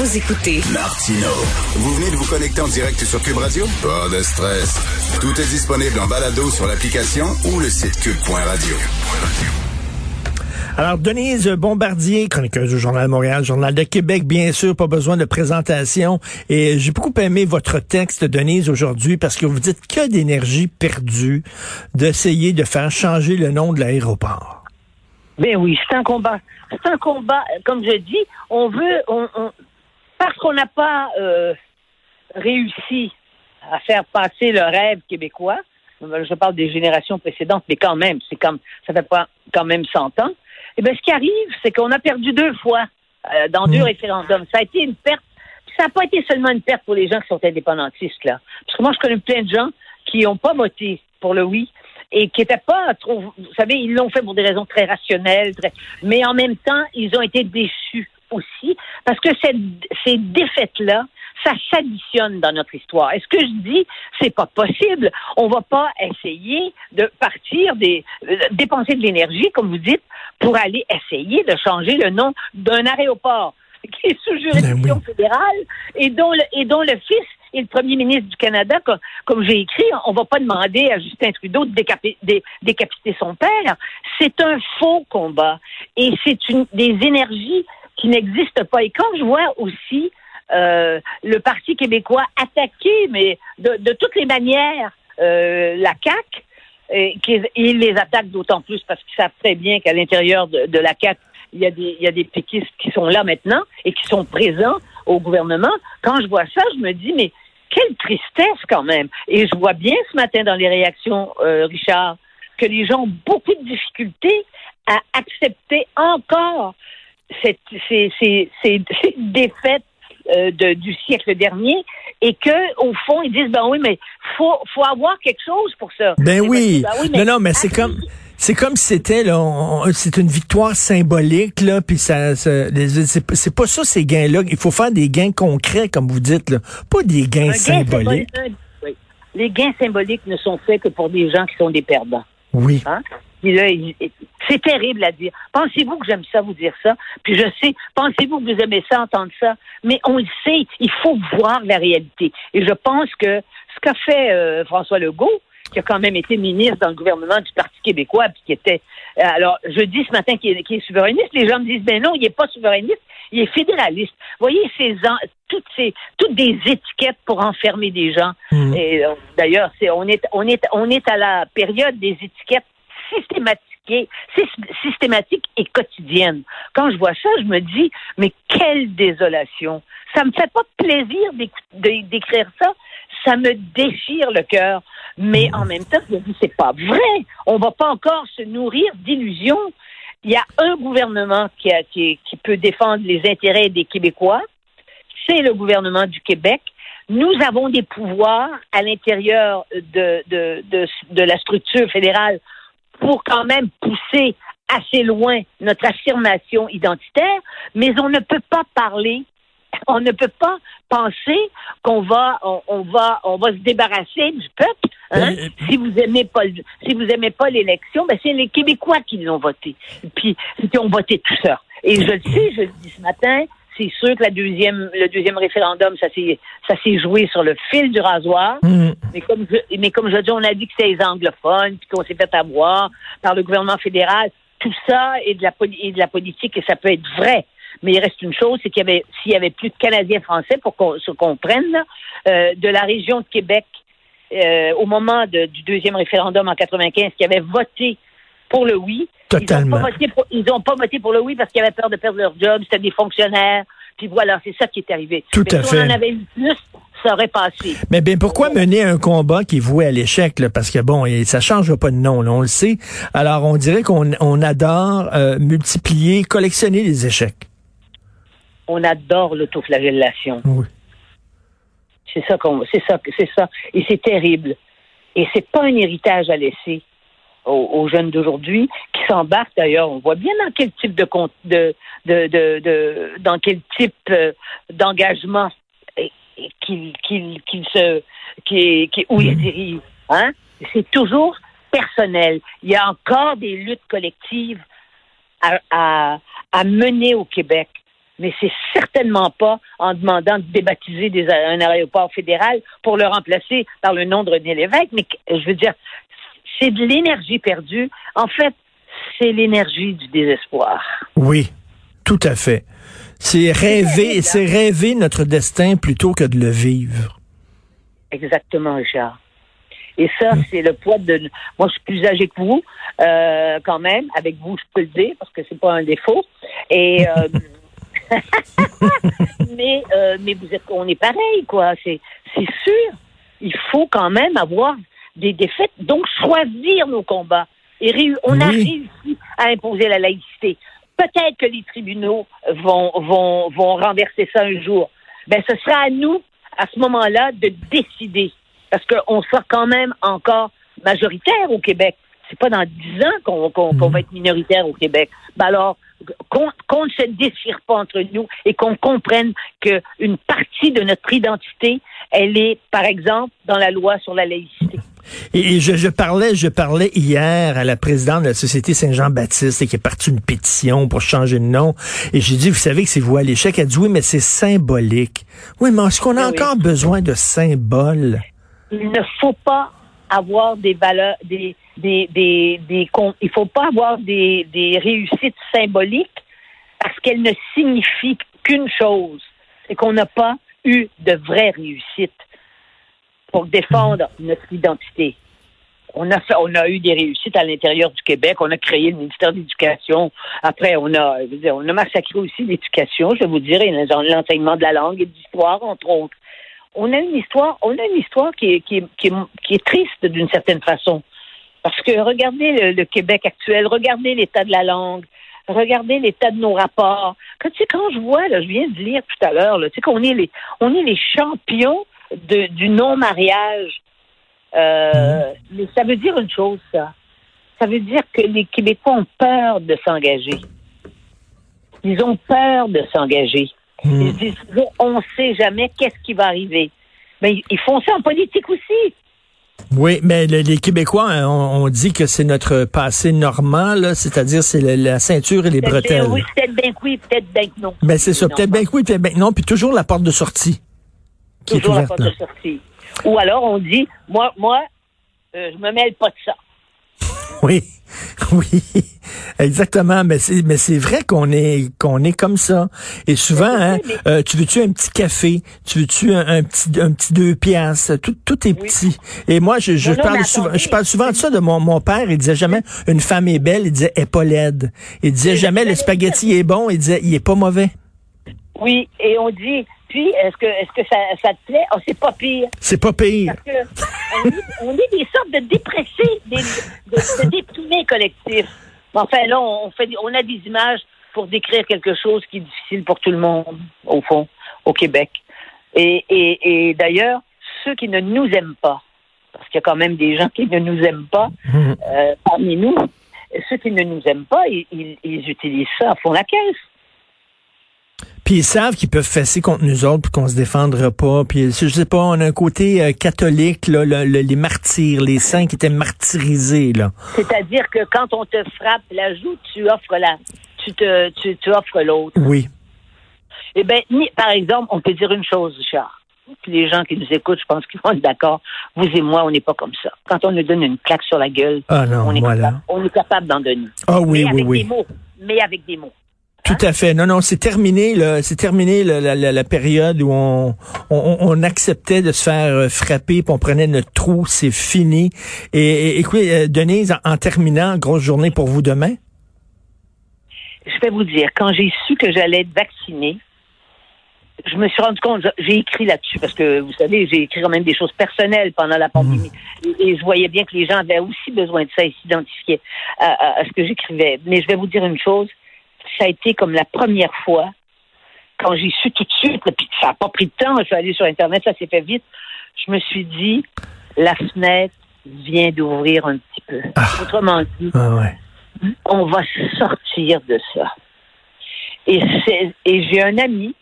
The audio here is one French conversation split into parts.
Vous écoutez Martino. Vous venez de vous connecter en direct sur Cube Radio? Pas de stress. Tout est disponible en balado sur l'application ou le site cube.radio. Alors, Denise Bombardier, chroniqueuse du Journal de Montréal, Journal de Québec, bien sûr, pas besoin de présentation. Et j'ai beaucoup aimé votre texte, Denise, aujourd'hui, parce que vous dites que d'énergie perdue d'essayer de faire changer le nom de l'aéroport. Ben oui, c'est un combat. C'est un combat, comme je dis, on veut, on, on parce qu'on n'a pas euh, réussi à faire passer le rêve québécois, je parle des générations précédentes, mais quand même, c'est comme ça fait pas quand même 100 ans. Et eh bien, ce qui arrive, c'est qu'on a perdu deux fois euh, dans deux référendums. Ça a été une perte. Ça n'a pas été seulement une perte pour les gens qui sont indépendantistes, là. Parce que moi, je connais plein de gens qui n'ont pas voté pour le oui et qui n'étaient pas trop. Vous savez, ils l'ont fait pour des raisons très rationnelles, très, mais en même temps, ils ont été déçus aussi, parce que cette, ces défaites-là, ça s'additionne dans notre histoire. Est-ce que je dis c'est pas possible On va pas essayer de partir des euh, dépenser de l'énergie, comme vous dites, pour aller essayer de changer le nom d'un aéroport qui est sous juridiction Ben fédérale et dont le, et dont le fils est le premier ministre du Canada, comme, comme j'ai écrit, on va pas demander à Justin Trudeau de décapi- dé- décapiter son père. C'est un faux combat et c'est une des énergies qui n'existent pas. Et quand je vois aussi euh, le Parti québécois attaquer, mais de, toutes les manières, euh, la CAQ, et qu'ils ils les attaquent d'autant plus parce qu'ils savent très bien qu'à l'intérieur de, de la CAQ, il y, a des, il y a des péquistes qui sont là maintenant et qui sont présents au gouvernement. Quand je vois ça, je me dis, mais quelle tristesse quand même. Et je vois bien ce matin dans les réactions, euh, Richard, que les gens ont beaucoup de difficultés à accepter encore cette, ces, ces, ces, ces défaites euh, de, du siècle dernier et que au fond ils disent ben oui mais faut faut avoir quelque chose pour ça. Ben Et oui. ben oui, non, non, mais c'est comme. C'est comme si c'était là, c'est une victoire symbolique là, puis ça, c'est pas ça ces gains-là. Il faut faire des gains concrets comme vous dites là, pas des gains gain symboliques. symbolique, un- oui. Les gains symboliques ne sont faits que pour des gens qui sont des perdants. Oui. Hein? Puis là, il- c'est terrible à dire. Pensez-vous que j'aime ça vous dire ça? Puis je sais, pensez-vous que vous aimez ça entendre ça? Mais on le sait, il faut voir la réalité. Et je pense que ce qu'a fait euh, François Legault, qui a quand même été ministre dans le gouvernement du Parti québécois, puis qui était... euh, alors, je dis ce matin qu'il est, est souverainiste. Les gens me disent, ben non, il n'est pas souverainiste, il est fédéraliste. Vous voyez, ces, toutes, ces, toutes des étiquettes pour enfermer des gens. Mm. Et euh, d'ailleurs, c'est, on, est, on, est, on est à la période des étiquettes systématique et quotidienne. Quand je vois ça, je me dis, mais quelle désolation. Ça me fait pas plaisir d'éc- d'é- d'écrire ça. Ça me déchire le cœur. Mais en même temps, je me dis, c'est pas vrai. On va pas encore se nourrir d'illusions. Il y a un gouvernement qui, peut défendre les intérêts des Québécois. C'est le gouvernement du Québec. Nous avons des pouvoirs à l'intérieur de la structure fédérale pour quand même pousser assez loin notre affirmation identitaire, mais on ne peut pas parler, on ne peut pas penser qu'on va, on, on va, on va se débarrasser du peuple. Hein? Si vous aimez pas, si vous aimez pas l'élection, ben c'est les Québécois qui l'ont voté, puis qui ont voté tout ça. Et je le sais, je le dis ce matin, c'est sûr que la deuxième, le deuxième référendum, ça s'est, ça s'est joué sur le fil du rasoir. Mm. Mais comme je, mais comme je dis, on a dit que c'est les anglophones, puis qu'on s'est fait avoir par le gouvernement fédéral. Tout ça est de la, est de la politique et ça peut être vrai. Mais il reste une chose, c'est qu'il y avait, s'il y avait plus de Canadiens français, pour qu'on se comprenne, euh, de la région de Québec, euh, au moment de- du deuxième référendum en 95, qui avaient voté pour le oui. Totalement. Ils n'ont pas, voté pour- ils ont pas voté pour le oui parce qu'ils avaient peur de perdre leur job, c'était des fonctionnaires. Puis voilà, c'est ça qui est arrivé. Tout Mais à si fait. on en avait eu plus, ça aurait passé. Mais bien, pourquoi mener un combat qui est voué à l'échec? là? Parce que bon, et ça change pas de nom, là, on le sait. Alors, on dirait qu'on on adore euh, multiplier, collectionner les échecs. on adore l'autoflagellation. Oui. C'est ça qu'on, c'est ça, c'est ça, et c'est terrible. Et c'est pas un héritage à laisser aux, aux jeunes d'aujourd'hui qui s'embarquent d'ailleurs. On voit bien dans quel type de de de, de- dans quel type euh, d'engagement qu'ils se qui qui où se dirigent. Hein? C'est toujours personnel. Il y a encore des luttes collectives à, à, à mener au Québec. Mais c'est certainement pas en demandant de débaptiser des, un aéroport fédéral pour le remplacer par le nom de René Lévesque. Mais je veux dire, c'est de l'énergie perdue. En fait, c'est l'énergie du désespoir. Oui, tout à fait. C'est rêver, c'est rêver notre destin plutôt que de le vivre. Exactement, Richard. Et ça, c'est le poids de. Moi, je suis plus âgé que vous, euh, quand même. Avec vous, je peux le dire parce que c'est pas un défaut. Et euh, mais euh, mais vous êtes, on est pareil, quoi. C'est c'est sûr. Il faut quand même avoir des défaites, donc choisir nos combats. Et on a Oui. réussi à imposer la laïcité. Peut-être que les tribunaux vont vont vont renverser ça un jour. Ben, ce sera à nous à ce moment-là de décider parce qu'on sera quand même encore majoritaire au Québec. C'est pas dans dix ans qu'on va être minoritaire au Québec. Ben alors, qu'on ne se déchire pas entre nous et qu'on comprenne qu'une partie de notre identité, elle est, par exemple, dans la loi sur la laïcité. Et, et je, je parlais, je parlais hier à la présidente de la Société Saint-Jean-Baptiste qui est partie une pétition pour changer de nom. Et j'ai dit, vous savez que c'est vous à l'échec. Elle dit, oui, mais c'est symbolique. Oui, mais est-ce qu'on a oui. encore besoin de symboles? il ne faut pas avoir des valeurs, des, des, des, des il faut pas avoir des, des réussites symboliques parce qu'elles ne signifient qu'une chose, c'est qu'on n'a pas eu de vraies réussites pour défendre notre identité. On a fait, on a eu des réussites à l'intérieur du Québec. On a créé le ministère de l'Éducation. Après, on a, on a massacré aussi l'éducation, je vous dire, et l'enseignement de la langue et de l'histoire, entre autres on a une histoire, on a une histoire qui est, qui est, qui est, triste d'une certaine façon. Parce que regardez le, Québec actuel, regardez l'état de la langue, regardez l'état de nos rapports. Quand, tu sais, quand je vois, là, je viens de lire tout à l'heure, tu sais qu'on est les, on est les champions de, du non-mariage. Euh, Mais ça veut dire une chose, ça. Ça veut dire que les Québécois ont peur de s'engager. Ils ont peur de s'engager. Hmm. Ils se disent toujours, on ne sait jamais qu'est-ce qui va arriver. Mais ils font ça en politique aussi. Oui, mais le- les Québécois, hein, on, on dit que c'est notre passé normand, là, c'est-à-dire c'est la ceinture et les bretelles. bien oui, peut-être bien que oui, peut-être bien que non. Ben c'est ça, peut-être bien que oui, peut-être bien que non, puis toujours la porte de sortie qui est Toujours la ouverte. porte là. de sortie. Ou alors on dit, moi, moi, euh, je me mêle pas de ça. Oui, oui, exactement. Mais c'est, mais c'est vrai qu'on est, qu'on est comme ça. Et souvent, hein, euh, tu veux-tu un petit café, tu veux-tu un, un petit, un petit deux piastres, tout, tout est petit. Et moi, je, je Non, non, parle souvent, je parle souvent de ça de mon, mon père. Il disait jamais une femme est belle, il disait elle est pas laide. Il disait jamais le spaghetti est bon, il disait il est pas mauvais. Oui, et on dit, puis, est-ce que, est-ce que ça, ça te plaît? Oh, c'est pas pire. C'est pas pire. Parce que on est, on est des sortes de dépressés, des, de, de déprimés collectifs. Enfin, là, on, fait, on a des images pour décrire quelque chose qui est difficile pour tout le monde, au fond, au Québec. Et, et, et d'ailleurs, ceux qui ne nous aiment pas, parce qu'il y a quand même des gens qui ne nous aiment pas Mhm. euh, parmi nous, ceux qui ne nous aiment pas, ils, ils, ils utilisent ça à fond la caisse. Puis ils savent qu'ils peuvent fesser contre nous autres puis qu'on se défendra pas. Puis je sais pas, on a un côté euh, catholique là, le- le- les martyrs, les saints qui étaient martyrisés là. C'est-à-dire que quand on te frappe la joue, tu offres la, tu te, tu, tu offres l'autre. Oui. Eh bien, par exemple, on peut dire une chose, Richard. Les gens qui nous écoutent, je pense qu'ils vont être d'accord. Vous et moi, on n'est pas comme ça. Quand on nous donne une claque sur la gueule, Ah non, on, est voilà. capable, on est capable d'en donner. Ah oui, mais oui, avec oui. des mots. Mais avec des mots. Tout à fait. Non, non, c'est terminé. là. C'est terminé la, la- la période où on, on, on acceptait de se faire euh, frapper, puis on prenait notre trou. C'est fini. Et, et écoutez, euh, Denise, en, en terminant, grosse journée pour vous demain. Je vais vous dire, quand j'ai su que j'allais être vaccinée, je me suis rendu compte, j'ai écrit là-dessus, parce que vous savez, j'ai écrit quand même des choses personnelles pendant la pandémie. Et, et je voyais bien que les gens avaient aussi besoin de ça et à, à- à ce que j'écrivais. Mais je vais vous dire une chose, ça a été comme la première fois quand j'ai su tout de suite, puis ça n'a pas pris de temps, je suis allée sur Internet, ça s'est fait vite, je me suis dit, la fenêtre vient d'ouvrir un petit peu. Ah. Autrement dit, Ah ouais. on va sortir de ça. Et, et j'ai un ami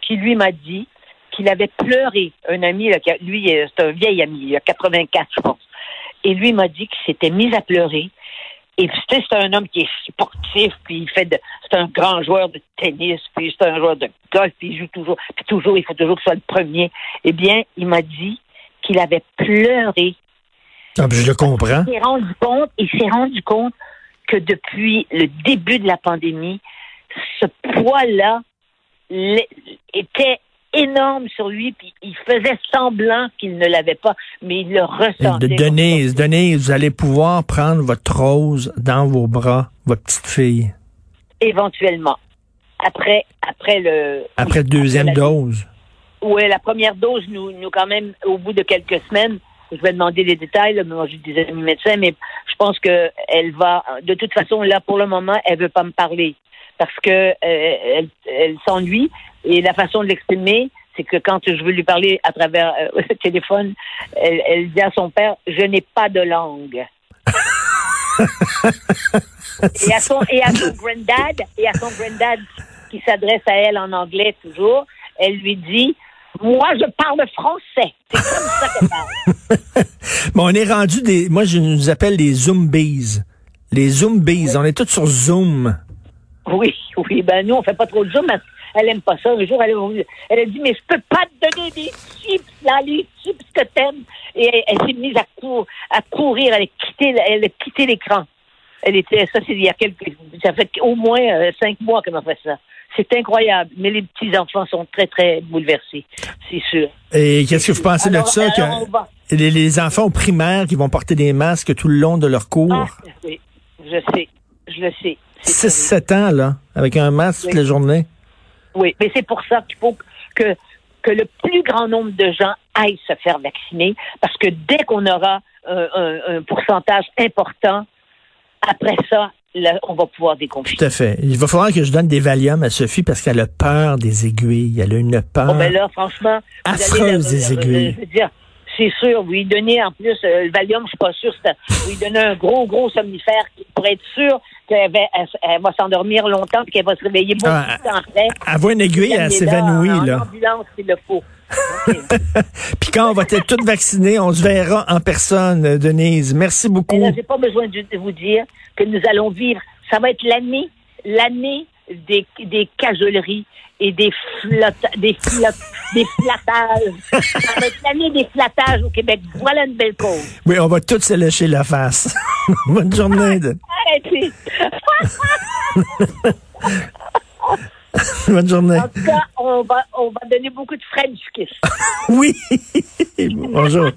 qui lui m'a dit qu'il avait pleuré. Un ami, lui, euh, c'est un vieil ami, il a 84, je pense. Et lui m'a dit qu'il s'était mis à pleurer. Et puis, c'est un homme qui est sportif, puis il fait de, c'est un grand joueur de tennis, puis c'est un joueur de golf, puis il joue toujours, puis toujours, il faut toujours que ce soit le premier. Eh bien, il m'a dit qu'il avait pleuré Ah, puis je le comprends. s'est rendu compte, il s'est rendu compte que depuis le début de la pandémie, ce poids-là était énorme sur lui, puis il faisait semblant qu'il ne l'avait pas, mais il le ressentait. De Denise, Denise, vous allez pouvoir prendre votre rose dans vos bras, votre petite fille, Éventuellement. Après, après le. après oui, deuxième la- dose. Oui, la première dose, nous, nous quand même, au bout de quelques semaines, je vais demander les détails, là, mais moi j'ai des amis médecins, mais je pense que elle va, de toute façon, là pour le moment, elle veut pas me parler parce que euh, elle, elle s'ennuie et la façon de l'exprimer, c'est que quand je veux lui parler à travers euh, le téléphone, elle, elle dit à son père, je n'ai pas de langue. et à son et à son granddad et à son granddad qui s'adresse à elle en anglais toujours, elle lui dit moi je parle français. C'est comme ça qu'elle parle. Bon, on est rendu des. Moi, je nous appelle les Zombies. Les Zombies. On est tous sur Zoom. Oui, oui, ben nous on fait pas trop de zoom, mais elle aime pas ça. Un jour elle, a- elle a dit mais je peux pas te donner des chips là, les chips que t'aimes. Et elle, elle s'est mise à, cour- à courir, elle a quitté, elle a quitté l'écran. Elle était, ça c'est il y a quelques, ça fait au moins euh, cinq mois qu'elle m'a fait ça. C'est incroyable, mais les petits enfants sont très très bouleversés, c'est sûr. Et qu'est-ce que vous pensez Alors- de ça? alors, on que va- les, les enfants au primaire qui vont porter des masques tout le long de leur cours? Ah, oui, je sais, je le sais. C'est 6-7 ans, là, avec un masque toute la journée. Oui, mais c'est pour ça qu'il faut que, que le plus grand nombre de gens aillent se faire vacciner, parce que dès qu'on aura un, un- un pourcentage important, après ça, là, on va pouvoir déconfiner. Tout à fait. Il va falloir que je donne des Valium à Sophie parce qu'elle a peur des aiguilles. Elle a une peur. Bon, ben là, franchement, vous allez Affreuse des aiguilles. je veux dire, c'est sûr, vous lui donnez en plus euh, le Valium, je suis pas sûr, vous lui donnez un gros, gros somnifère pour être sûr qu'elle va, va s'endormir longtemps et qu'elle va se réveiller beaucoup Ah, de temps après. Elle voit une aiguille, elle s'évanouit, en, là. Ambulance, s'il le faut. Puis quand on va être toutes vaccinées, on se verra en personne, euh, Denise. Merci beaucoup. là, j'ai pas besoin de vous dire que nous allons vivre. Ça va être l'année, l'année des, des cajoleries et des flotta, des flottes, des flattages. Ça va l'année des flattages au Québec. Voilà une belle cause. Oui, on va toutes se lécher la face. Bonne journée. de- Arrêtez. Bonne journée. En tout cas, on va, on va donner beaucoup de French kiss. Oui. Bonjour.